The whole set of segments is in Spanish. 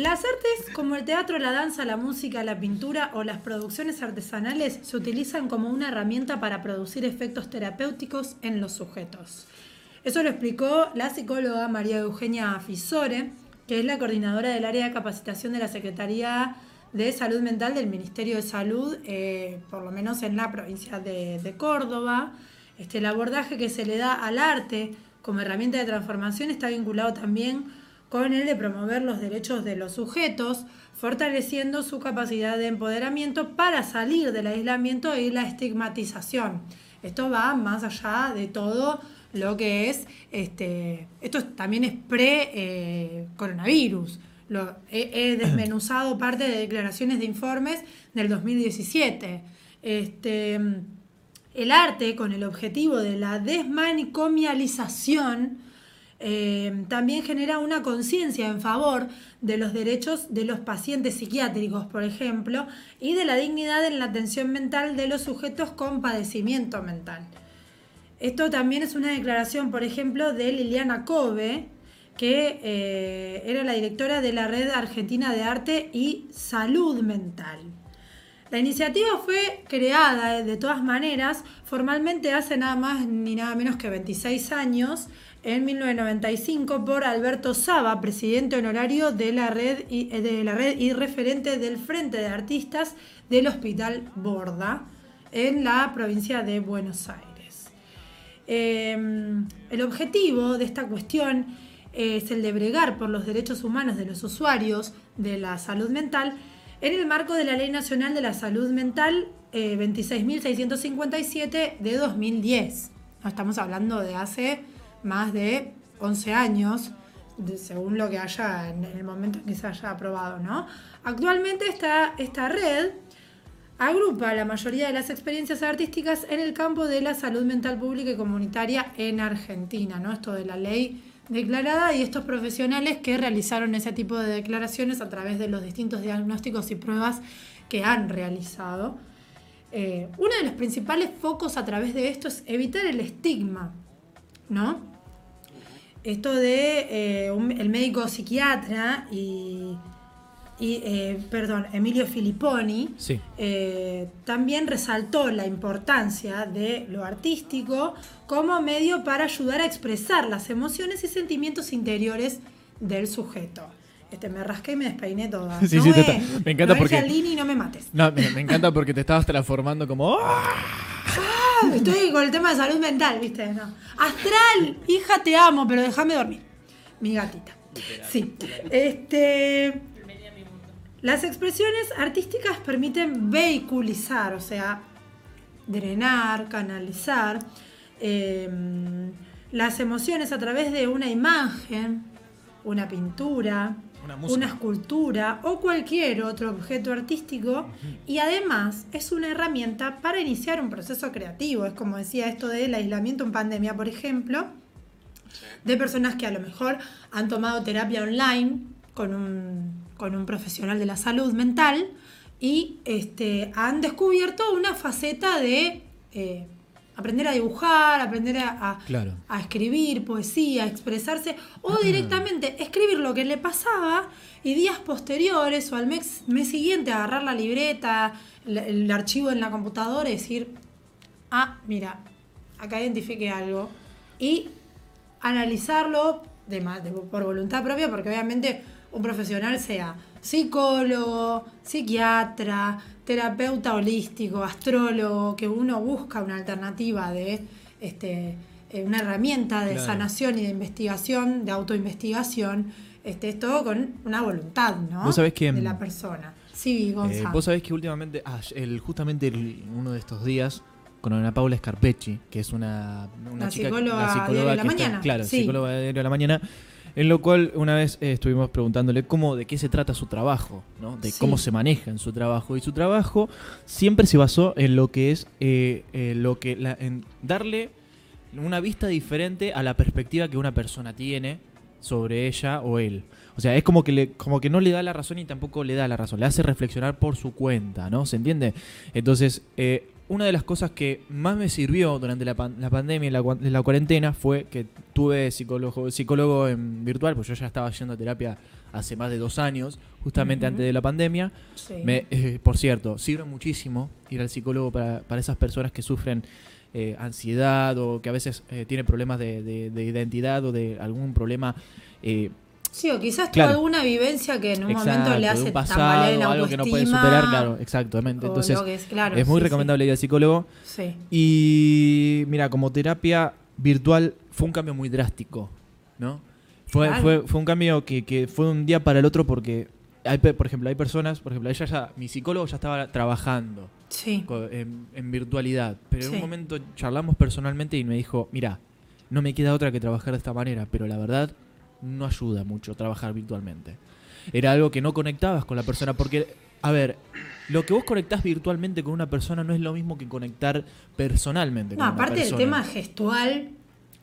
Las artes como el teatro, la danza, la música, la pintura o las producciones artesanales se utilizan como una herramienta para producir efectos terapéuticos en los sujetos. Eso lo explicó la psicóloga María Eugenia Fisore, que es la coordinadora del área de capacitación de la Secretaría de Salud Mental del Ministerio de Salud, eh, por lo menos en la provincia de, Córdoba. Este, el abordaje que se le da al arte como herramienta de transformación está vinculado también con el de promover los derechos de los sujetos, fortaleciendo su capacidad de empoderamiento para salir del aislamiento y la estigmatización. Esto va más allá de todo lo que es, este, esto también es pre-coronavirus. Lo, he, desmenuzado parte de declaraciones de informes del 2017. Este, el arte, con el objetivo de la desmanicomialización, eh, también genera una conciencia en favor de los derechos de los pacientes psiquiátricos, por ejemplo, y de la dignidad en la atención mental de los sujetos con padecimiento mental. Esto también es una declaración, por ejemplo, de Liliana Kobe, que eh, era la directora de la Red Argentina de Arte y Salud Mental. La iniciativa fue creada eh, de todas maneras formalmente hace nada más ni nada menos que 26 años en 1995 por Alberto Saba, presidente honorario de la red y, eh, de la red y referente del Frente de Artistas del Hospital Borda en la provincia de Buenos Aires. Em, el objetivo de esta cuestión es el de bregar por los derechos humanos de los usuarios de la salud mental en el marco de la Ley Nacional de la Salud Mental 26.657 eh, de 2010. estamos hablando de hace más de 11 años, según lo que haya en el momento en que se haya aprobado, ¿no? Actualmente esta, esta red agrupa la mayoría de las experiencias artísticas en el campo de la salud mental pública y comunitaria en Argentina, ¿no? Esto de la ley declarada y estos profesionales que realizaron ese tipo de declaraciones a través de los distintos diagnósticos y pruebas que han realizado. Eh, uno de los principales focos a través de esto es evitar el estigma, ¿no? esto de eh, el médico psiquiatra y, eh, perdón, Emilio Filipponi eh, también resaltó la importancia de lo artístico como medio para ayudar a expresar las emociones y sentimientos interiores del sujeto. Este, me rasqué y me despeiné toda. Sí, sí, me encanta porque. no me mates. No, me, encanta porque te estabas transformando como. Estoy con el tema de salud mental, ¿viste? Astral, hija, te amo, pero déjame dormir. Mi gatita. Sí. Este. Las expresiones artísticas permiten vehiculizar, o sea, drenar, canalizar em, las emociones a través de una imagen, una pintura, una, escultura o cualquier otro objeto artístico. Y además es una herramienta para iniciar un proceso creativo. Es como decía esto del aislamiento en pandemia, por ejemplo, de personas que a lo mejor han tomado terapia online con un, con un profesional de la salud mental y este, han descubierto una faceta de... Eh, aprender a dibujar, aprender a, a, escribir poesía, expresarse, o directamente escribir lo que le pasaba y días posteriores o al mes, mes siguiente agarrar la libreta, el, archivo en la computadora y decir, ah, mira, acá identifique algo. Y analizarlo de, por voluntad propia, porque obviamente un profesional sea psicólogo, psiquiatra, terapeuta holístico, astrólogo, que uno busca una alternativa de este, eh, una herramienta de sanación y de investigación, de autoinvestigación, este, es todo con una voluntad ¿no? de la persona. Sí, eh, Gonzalo. vos sabés que últimamente, ah, el, justamente uno de estos días, con Ana Paula Scarpecci, que es una, una chica, psicóloga, de la mañana. claro, psicóloga de la mañana, en lo cual una vez eh, estuvimos preguntándole cómo, de qué se trata su trabajo, ¿no? de cómo se maneja en su trabajo. Y su trabajo siempre se basó en lo que es eh, eh, lo que en darle una vista diferente a la perspectiva que una persona tiene sobre ella o él. O sea, es como que, le, como que no le da la razón y tampoco le da la razón. Le hace reflexionar por su cuenta, ¿no? ¿Se entiende? Entonces, una de las cosas que más me sirvió durante la, la pandemia y la, la, cuarentena fue que tuve psicólogo, psicólogo en virtual, pues yo ya estaba yendo a terapia hace más de dos años, justamente antes de la pandemia. Me, eh, por cierto, sirve muchísimo ir al psicólogo para, para esas personas que sufren eh, ansiedad o que a veces eh, tienen problemas de, de, identidad o de algún problema. Sí, o quizás tuvo alguna vivencia que en un momento le hace un pasado, la algo que no puede superar, claro, exactamente. Entonces, es, muy recomendable ir al psicólogo. Sí. Y mira, como terapia virtual fue un cambio muy drástico, ¿no? Fue, fue, fue un cambio que, que fue un día para el otro porque hay, por ejemplo, hay personas, por ejemplo, ella ya, mi psicólogo ya estaba trabajando en, virtualidad, pero en un momento charlamos personalmente y me dijo, mira, no me queda otra que trabajar de esta manera, pero la verdad no ayuda mucho trabajar virtualmente. Era algo que no conectabas con la persona, porque, a ver, lo que vos conectás virtualmente con una persona no es lo mismo que conectar personalmente. No, aparte del tema gestual,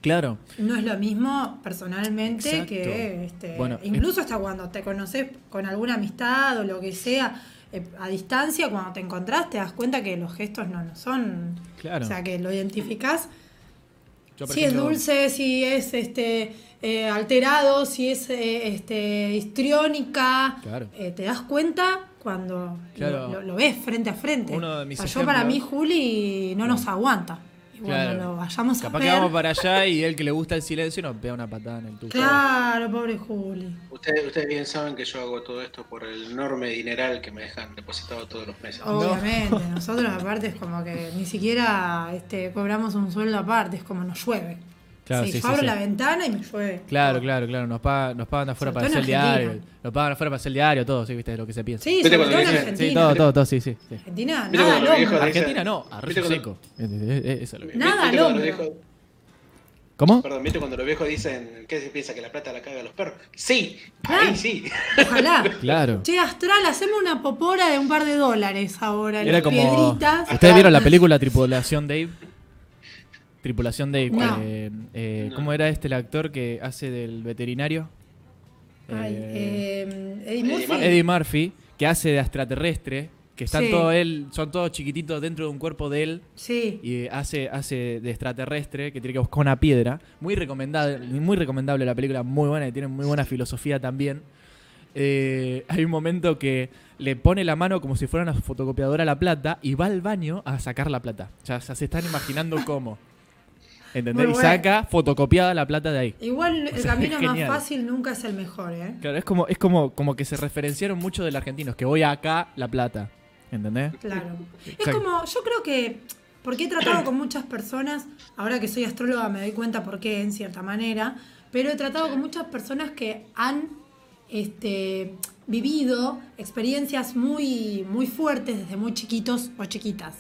Claro. No es lo mismo personalmente que este, incluso hasta cuando te conoces con alguna amistad o lo que sea eh, a distancia, cuando te encontrás te das cuenta que los gestos no, son, claro. o sea, que lo identificás. Si es dulce, si es este eh, alterado, si es eh, este histriónica, te das cuenta cuando lo, ves frente a frente. yo para mí Juli no nos aguanta claro. vayamos Capaz que vamos para allá y él que le gusta el silencio nos pega una patada en el tubo. Claro, pobre Juli. Ustedes, ustedes bien saben que yo hago todo esto por el enorme dineral que me dejan depositado todos los meses. Obviamente, nosotros aparte es como que ni siquiera este, cobramos un sueldo aparte, es como nos llueve. Claro, sí, yo abro la ventana y me llueve. Claro, claro, claro. Nos, pagan, nos pagan afuera para hacer el diario. Nos pagan afuera para hacer el diario, todo, sí, viste, de lo que se piensa. Sí, sobre todo en Argentina. Sí, todo, todo, todo, sí, sí. Argentina, nada loco. Argentina no, arroz seco. Eso es lo que Nada loco. ¿Cómo? Perdón, ¿viste cuando los viejos dicen que se piensa que la plata la caga a los perros? Sí, ahí sí. Ojalá. claro. Che, Astral, hacemos una popora de un par de dólares ahora. Era como. Piedritas. ¿Ustedes vieron la película Tripulación Dave? Tripulación de... Eh, eh, ¿Cómo era este el actor que hace del veterinario? Eh, Eddie Murphy. Eddie Murphy, que hace de extraterrestre, que están todos él, son todos chiquititos dentro de un cuerpo de él. Sí. Y hace, hace de extraterrestre, que tiene que buscar una piedra. Muy recomendable, muy recomendable la película, muy buena, y tiene muy buena filosofía también. hay un momento que le pone la mano como si fuera una fotocopiadora a la plata y va al baño a sacar la plata. O sea, se están imaginando cómo. ¿Entendés? Y saca fotocopiada la plata de ahí. Igual el camino más fácil nunca es el mejor, ¿eh? Claro, es como, es como, como que se referenciaron mucho del argentino, que voy acá, la plata. ¿Entendés? Claro. Es como, yo creo que, porque he tratado con muchas personas, ahora que soy astróloga me doy cuenta por qué, en cierta manera, pero he tratado con muchas personas que han este, vivido experiencias muy, muy fuertes desde muy chiquitos o chiquitas.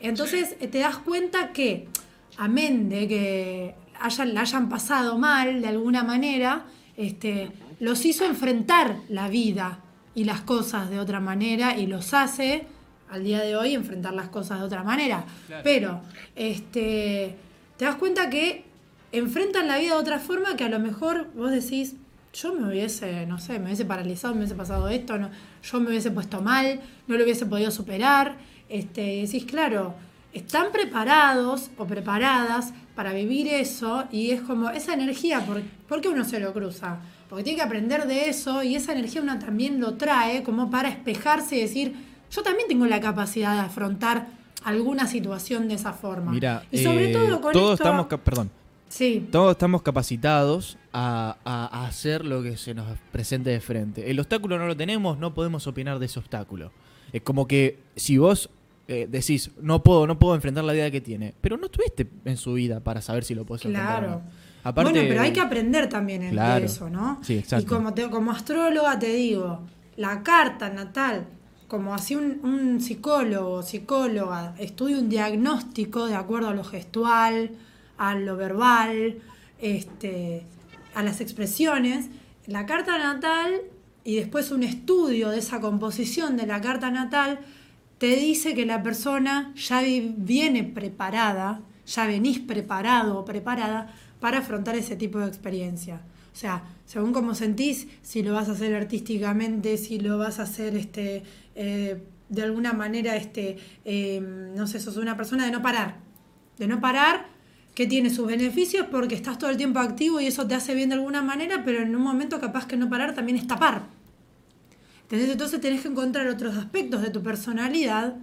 Entonces te das cuenta que amén de que hayan, la hayan pasado mal de alguna manera, este, los hizo enfrentar la vida y las cosas de otra manera y los hace al día de hoy enfrentar las cosas de otra manera. Pero este, te das cuenta que enfrentan la vida de otra forma que a lo mejor vos decís, yo me hubiese, no sé, me hubiese paralizado, me hubiese pasado esto, no, yo me hubiese puesto mal, no lo hubiese podido superar. Este, decís, claro, están preparados o preparadas para vivir eso y es como esa energía, ¿por, qué uno se lo cruza? Porque tiene que aprender de eso y esa energía uno también lo trae como para espejarse y decir, yo también tengo la capacidad de afrontar alguna situación de esa forma. Mira, y sobre eh, todo con todos estamos, perdón, sí. todos estamos capacitados a, a hacer lo que se nos presente de frente. El obstáculo no lo tenemos, no podemos opinar de ese obstáculo. Es como que si vos eh, decís, no puedo, no puedo enfrentar la vida que tiene. Pero no estuviste en su vida para saber si lo puedes enfrentar. Claro. Aparte, bueno, pero hay que aprender también en eso, ¿no? Sí, exacto. Y como, como astróloga te digo, la carta natal, como así un, un psicólogo, psicóloga, estudia un diagnóstico de acuerdo a lo gestual, a lo verbal, este, a las expresiones, la carta natal y después un estudio de esa composición de la carta natal te dice que la persona ya viene preparada, ya venís preparado o preparada para afrontar ese tipo de experiencia. O sea, según cómo sentís, si lo vas a hacer artísticamente, si lo vas a hacer este, eh, de alguna manera, este, eh, no sé, sos una persona de no parar. De no parar, que tiene sus beneficios porque estás todo el tiempo activo y eso te hace bien de alguna manera, pero en un momento capaz que no parar también es tapar. Entonces tenés que encontrar otros aspectos de tu personalidad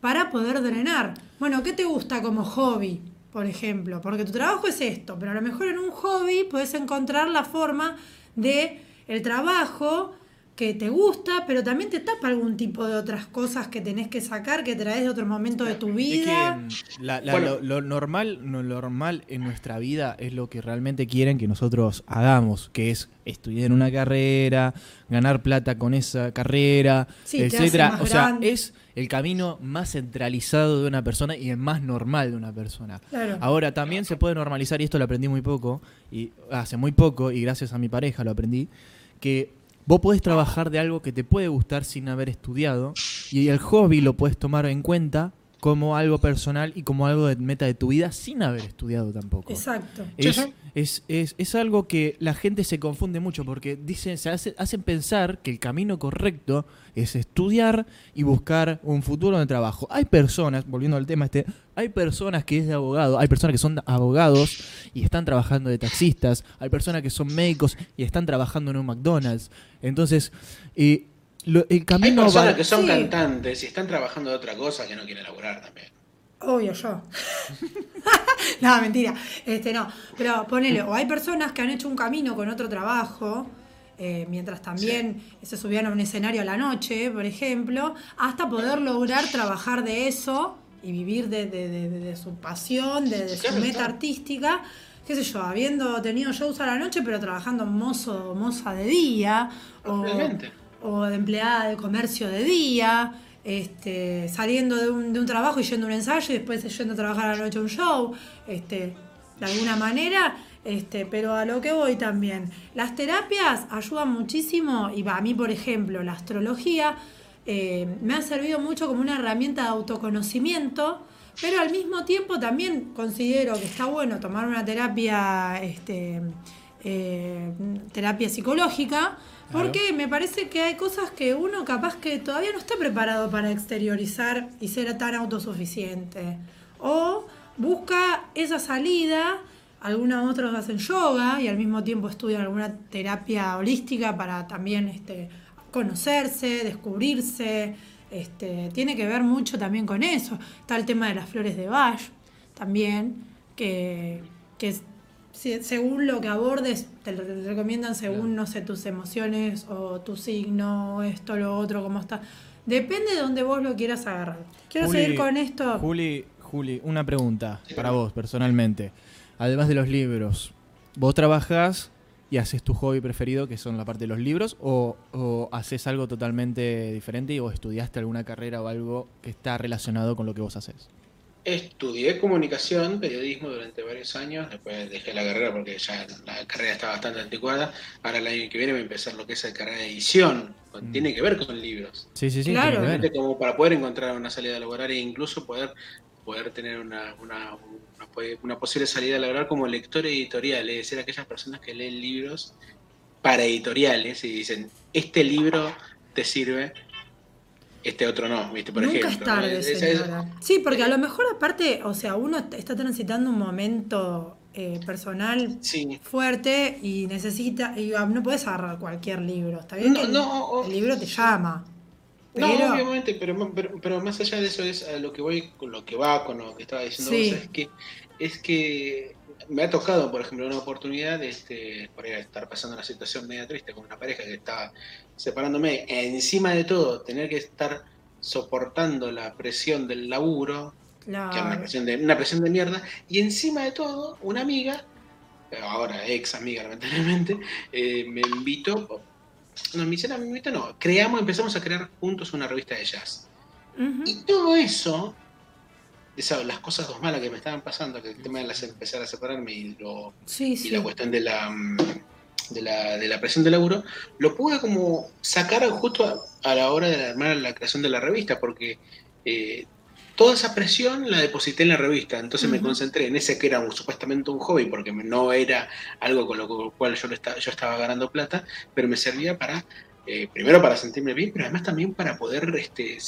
para poder drenar. Bueno, ¿qué te gusta como hobby, por ejemplo? Porque tu trabajo es esto, pero a lo mejor en un hobby puedes encontrar la forma de el trabajo que te gusta, pero también te tapa algún tipo de otras cosas que tenés que sacar, que traes de otro momento de tu vida. Mm, lo, normal, lo normal en nuestra vida es lo que realmente quieren que nosotros hagamos, que es estudiar una carrera, ganar plata con esa carrera, etcétera. O sea, es el camino más centralizado de una persona y el más normal de una persona. Ahora también se puede normalizar, y esto lo aprendí muy poco, y hace muy poco, y gracias a mi pareja lo aprendí, que vos podés trabajar de algo que te puede gustar sin haber estudiado, y el hobby lo puedes tomar en cuenta como algo personal y como algo de meta de tu vida sin haber estudiado tampoco. Exacto. Es, es, es, algo que la gente se confunde mucho porque dicen, se hace, hacen pensar que el camino correcto es estudiar y buscar un futuro de trabajo. Hay personas, volviendo al tema este, hay personas que es de abogado, hay personas que son abogados y están trabajando de taxistas, hay personas que son médicos y están trabajando en un McDonald's. Entonces, eh, el camino Hay personas que son cantantes y están trabajando de otra cosa que no quieren laburar también. Obvio, yo. no, mentira. Este, no. Pero ponele, o hay personas que han hecho un camino con otro trabajo, eh, mientras también se subían a un escenario a la noche, por ejemplo, hasta poder lograr trabajar de eso y vivir de, su pasión, de, su meta artística qué sé yo, habiendo tenido shows a la noche, pero trabajando mozo moza de día, o, o de empleada de comercio de día, este, saliendo de un, de un, trabajo y yendo a un ensayo y después yendo a trabajar a la noche a un show, este, de alguna manera, este, pero a lo que voy también. Las terapias ayudan muchísimo y a mí, por ejemplo, la astrología eh, me ha servido mucho como una herramienta de autoconocimiento, pero al mismo tiempo también considero que está bueno tomar una terapia, este, eh, terapia psicológica, porque me parece que hay cosas que uno capaz que todavía no está preparado para exteriorizar y ser tan autosuficiente. O busca esa salida, algunos otros hacen yoga y al mismo tiempo estudian alguna terapia holística para también este, conocerse, descubrirse. Este, tiene que ver mucho también con eso. Está el tema de las flores de Bach también, que, que según lo que abordes, te lo recomiendan según, no sé, tus emociones o tu signo, esto, lo otro, cómo está. Depende de donde vos lo quieras agarrar. Quiero seguir con esto. Juli, Juli, una pregunta para vos personalmente. Además de los libros, ¿vos trabajás y haces tu hobby preferido, que son la parte de los libros, o, o haces algo totalmente diferente o estudiaste alguna carrera o algo que está relacionado con lo que vos haces? Estudié comunicación, periodismo durante varios años, después dejé la carrera porque ya la carrera está bastante anticuada. Ahora el año que viene voy a empezar lo que es la carrera de edición, mm. tiene que ver con libros. Sí, sí, sí. Claro. Como para poder encontrar una salida laboral e incluso poder, poder tener una, una, una, posible salida laboral como lector editorial, es decir, aquellas personas que leen libros para editoriales y dicen, este libro te sirve este otro no, ¿viste? Por Nunca ejemplo. es tarde, señora. Sí, porque a lo mejor aparte, o sea, uno está transitando un momento eh, personal fuerte y necesita, y ah, no puedes agarrar cualquier libro, ¿está bien? No, el, libro te llama. No, obviamente, pero, pero, más allá de eso es a lo que voy, con lo que va, con lo que estaba diciendo vos, es que, es que me ha tocado, por ejemplo, una oportunidad, este, por estar pasando una situación media triste con una pareja que estaba separándome, encima de todo, tener que estar soportando la presión del laburo, que es una presión, de, una presión de mierda, y encima de todo, una amiga, ahora ex amiga lamentablemente, eh, me invitó, no, me hicieron, me invitó, no, creamos, empezamos a crear juntos una revista de jazz. Y todo eso las cosas dos malas que me estaban pasando, que el tema de las empezar a separarme y, lo, y la cuestión de la, de la, de la presión de laburo, lo pude como sacar justo a, la hora de armar la creación de la revista, porque eh, toda esa presión la deposité en la revista, entonces me concentré en ese que era supuestamente un hobby, porque no era algo con lo cual yo, estaba, yo estaba ganando plata, pero me servía para, eh, primero para sentirme bien, pero además también para poder este,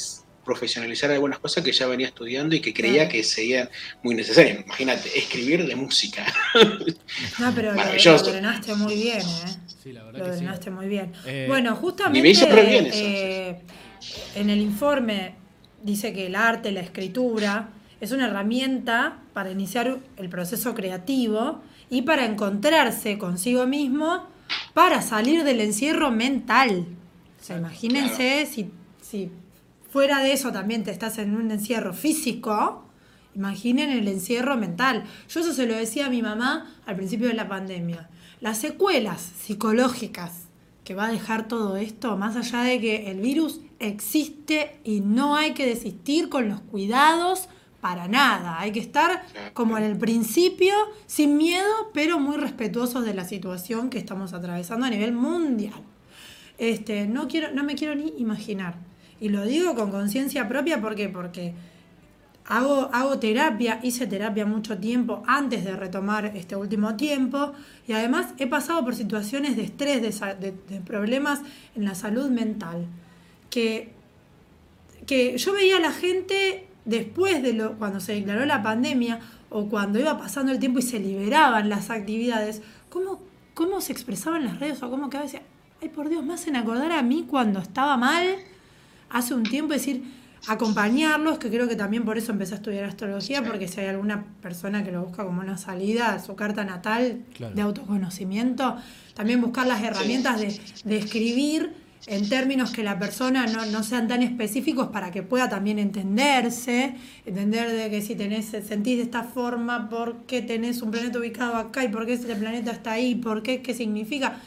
profesionalizar algunas cosas que ya venía estudiando y que creía que serían muy necesarias. Imagínate, escribir de música. No, pero lo, ordenaste muy bien, ¿eh? Sí, la verdad lo ordenaste muy bien. Eh, bueno, justamente eh, en el informe dice que el arte, la escritura, es una herramienta para iniciar el proceso creativo y para encontrarse consigo mismo para salir del encierro mental. O sea, imagínense si, si fuera de eso también te estás en un encierro físico, imaginen el encierro mental. Yo eso se lo decía a mi mamá al principio de la pandemia. Las secuelas psicológicas que va a dejar todo esto, más allá de que el virus existe y no hay que desistir con los cuidados para nada. Hay que estar como en el principio, sin miedo, pero muy respetuosos de la situación que estamos atravesando a nivel mundial. Este, no, quiero, no me quiero ni imaginar. Y lo digo con conciencia propia porque, porque hago, hago terapia, hice terapia mucho tiempo antes de retomar este último tiempo y además he pasado por situaciones de estrés, de, problemas en la salud mental, que, que yo veía a la gente después de lo, cuando se declaró la pandemia o cuando iba pasando el tiempo y se liberaban las actividades, cómo, cómo se expresaban las redes o cómo que decía, ay por Dios, me hacen acordar a mí cuando estaba mal hace un tiempo, decir, acompañarlos, que creo que también por eso empecé a estudiar astrología, porque si hay alguna persona que lo busca como una salida, su carta natal de autoconocimiento, también buscar las herramientas de, de escribir en términos que la persona no, sean tan específicos para que pueda también entenderse, entender de que si tenés, sentís de esta forma, por qué tenés un planeta ubicado acá y por qué ese planeta está ahí, por qué, qué significa,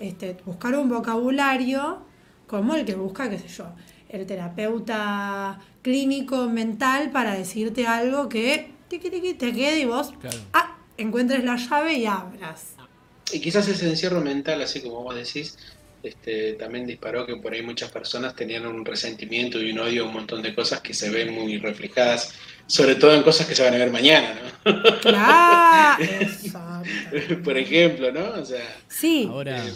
este, buscar un vocabulario como el que busca, qué sé yo, el terapeuta clínico mental para decirte algo que te quede y vos ah, encuentres la llave y abras. Y quizás ese encierro mental, así como vos decís, este, también disparó que por ahí muchas personas tenían un resentimiento y un odio a un montón de cosas que se ven muy reflejadas, sobre todo en cosas que se van a ver mañana, ¿no? Claro, por ejemplo, ¿no? O sea, sí. Ahora, eh,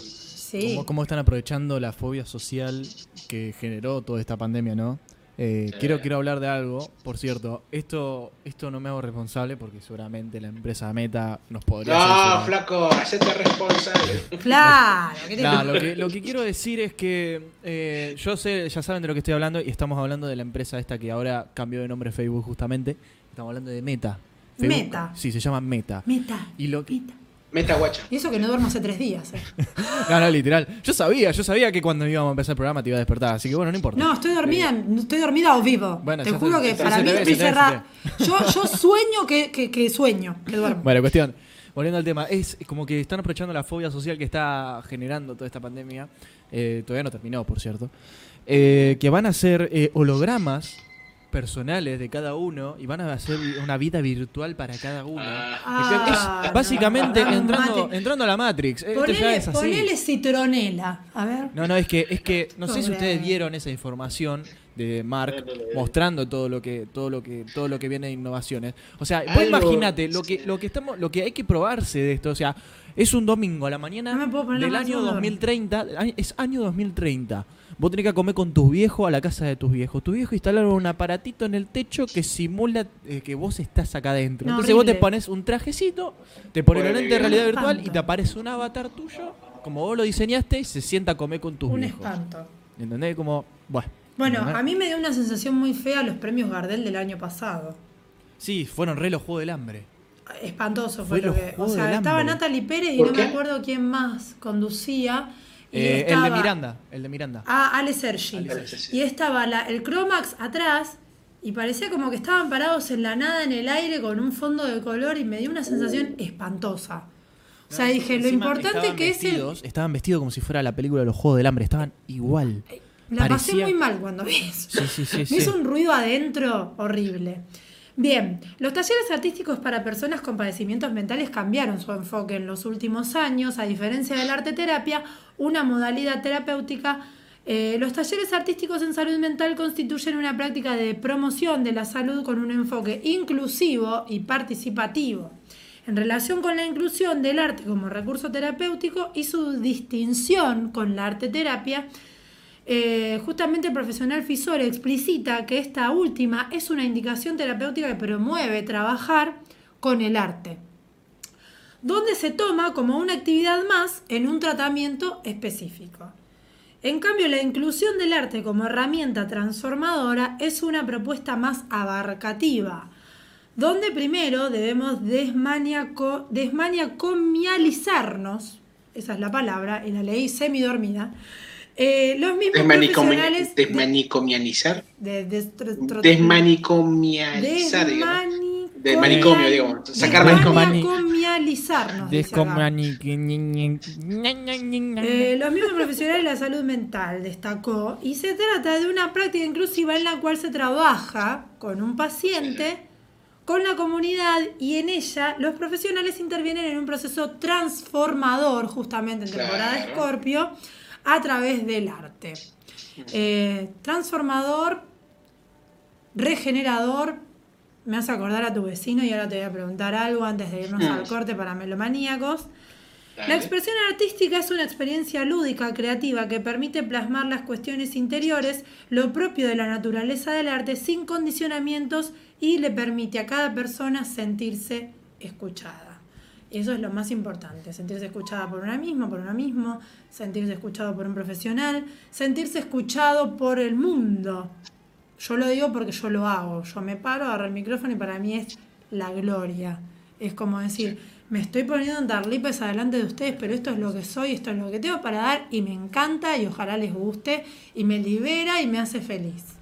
¿cómo, están aprovechando la fobia social que generó toda esta pandemia, no? Eh, quiero, quiero hablar de algo, por cierto, esto, esto no me hago responsable porque seguramente la empresa Meta nos podría... No, flaco, hacete responsable. Claro. lo, que, lo que quiero decir es que eh, yo sé, ya saben de lo que estoy hablando y estamos hablando de la empresa esta que ahora cambió de nombre Facebook justamente. Estamos hablando de Meta. Meta. Sí, se llama Meta. Meta. Y lo, Meta. Meta guacha. Y eso que no duermo hace tres días. Eh. no, no, literal. Yo sabía, yo sabía que cuando íbamos a empezar el programa te iba a despertar, así que bueno, no importa. No, estoy dormida, estoy dormida o vivo. Bueno, te juro que para mí estoy cerrada. Yo, yo sueño que, que, sueño, que duermo. Bueno, cuestión. Volviendo al tema, es como que están aprovechando la fobia social que está generando toda esta pandemia. Eh, todavía no terminó, por cierto. Eh, que van a ser eh, hologramas personales de cada uno y van a hacer una vida virtual para cada uno. Ah, básicamente entrando, entrando a la Matrix. Ponele, Ponele citronela. A ver. No, no, es que, es que no sé si ustedes vieron esa información de Mark mostrando todo lo que todo lo que todo lo que viene de innovaciones. O sea, imagínate lo que lo que estamos lo que hay que probarse de esto, o sea, es un domingo a la mañana del año 2030, es año 2030. Vos tenés que comer con tus viejos a la casa de tus viejos. Tu viejo instalaron un aparatito en el techo que simula eh, que vos estás acá adentro. Entonces vos te pones un trajecito, te pones la lente de realidad virtual y te aparece un avatar tuyo, como vos lo diseñaste, y se sienta a comer con tus un viejos. Un espanto. ¿Entendés? Como, bueno. Bueno, a mí me dio una sensación muy fea los premios Gardel del año pasado. Sí, fueron re los Juegos del Hambre. Espantoso fue, lo que. O sea, estaba Natalie Pérez y no me acuerdo quién más conducía. Eh, el de Miranda, el de Miranda. Ah, Ale Sergi. Y estaba la, el Cromax atrás y parecía como que estaban parados en la nada, en el aire, con un fondo de color y me dio una sensación espantosa. O sea, dije, lo importante que es el... Estaban vestidos como si fuera la película de los Juegos del Hambre, estaban igual. La pasé muy mal cuando vi eso. Sí, sí, sí, me hizo un ruido adentro horrible. Bien, los talleres artísticos para personas con padecimientos mentales cambiaron su enfoque en los últimos años, a diferencia del arte terapia, una modalidad terapéutica. Eh, los talleres artísticos en salud mental constituyen una práctica de promoción de la salud con un enfoque inclusivo y participativo. En relación con la inclusión del arte como recurso terapéutico y su distinción con la arte terapia, eh, justamente el profesional Fisore explicita que esta última es una indicación terapéutica que promueve trabajar con el arte, donde se toma como una actividad más en un tratamiento específico. En cambio, la inclusión del arte como herramienta transformadora es una propuesta más abarcativa, donde primero debemos desmaniaco, desmaniacomializarnos, esa es la palabra, y la leí semidormida, eh, los mismos profesionales... Desmanicomializar. De, desmanicomializar, de manicomio, digo. Sacar. Eh, los mismos profesionales de la salud mental destacó. Y se trata de una práctica inclusiva en la cual se trabaja con un paciente, con la comunidad y en ella los profesionales intervienen en un proceso transformador, justamente en temporada de Escorpio, a través del arte. Eh, transformador, regenerador, me hace acordar a tu vecino y ahora te voy a preguntar algo antes de irnos al corte para melomaníacos. La expresión artística es una experiencia lúdica, creativa, que permite plasmar las cuestiones interiores, lo propio de la naturaleza del arte, sin condicionamientos y le permite a cada persona sentirse escuchada. Y eso es lo más importante, sentirse escuchada por una misma, por uno mismo, sentirse escuchado por un profesional, sentirse escuchado por el mundo, yo lo digo porque yo lo hago. Yo me paro, agarro el micrófono y para mí es la gloria. Es como decir, me estoy poniendo en darlipes adelante de ustedes, pero esto es lo que soy, esto es lo que tengo para dar y me encanta y ojalá les guste y me libera y me hace feliz.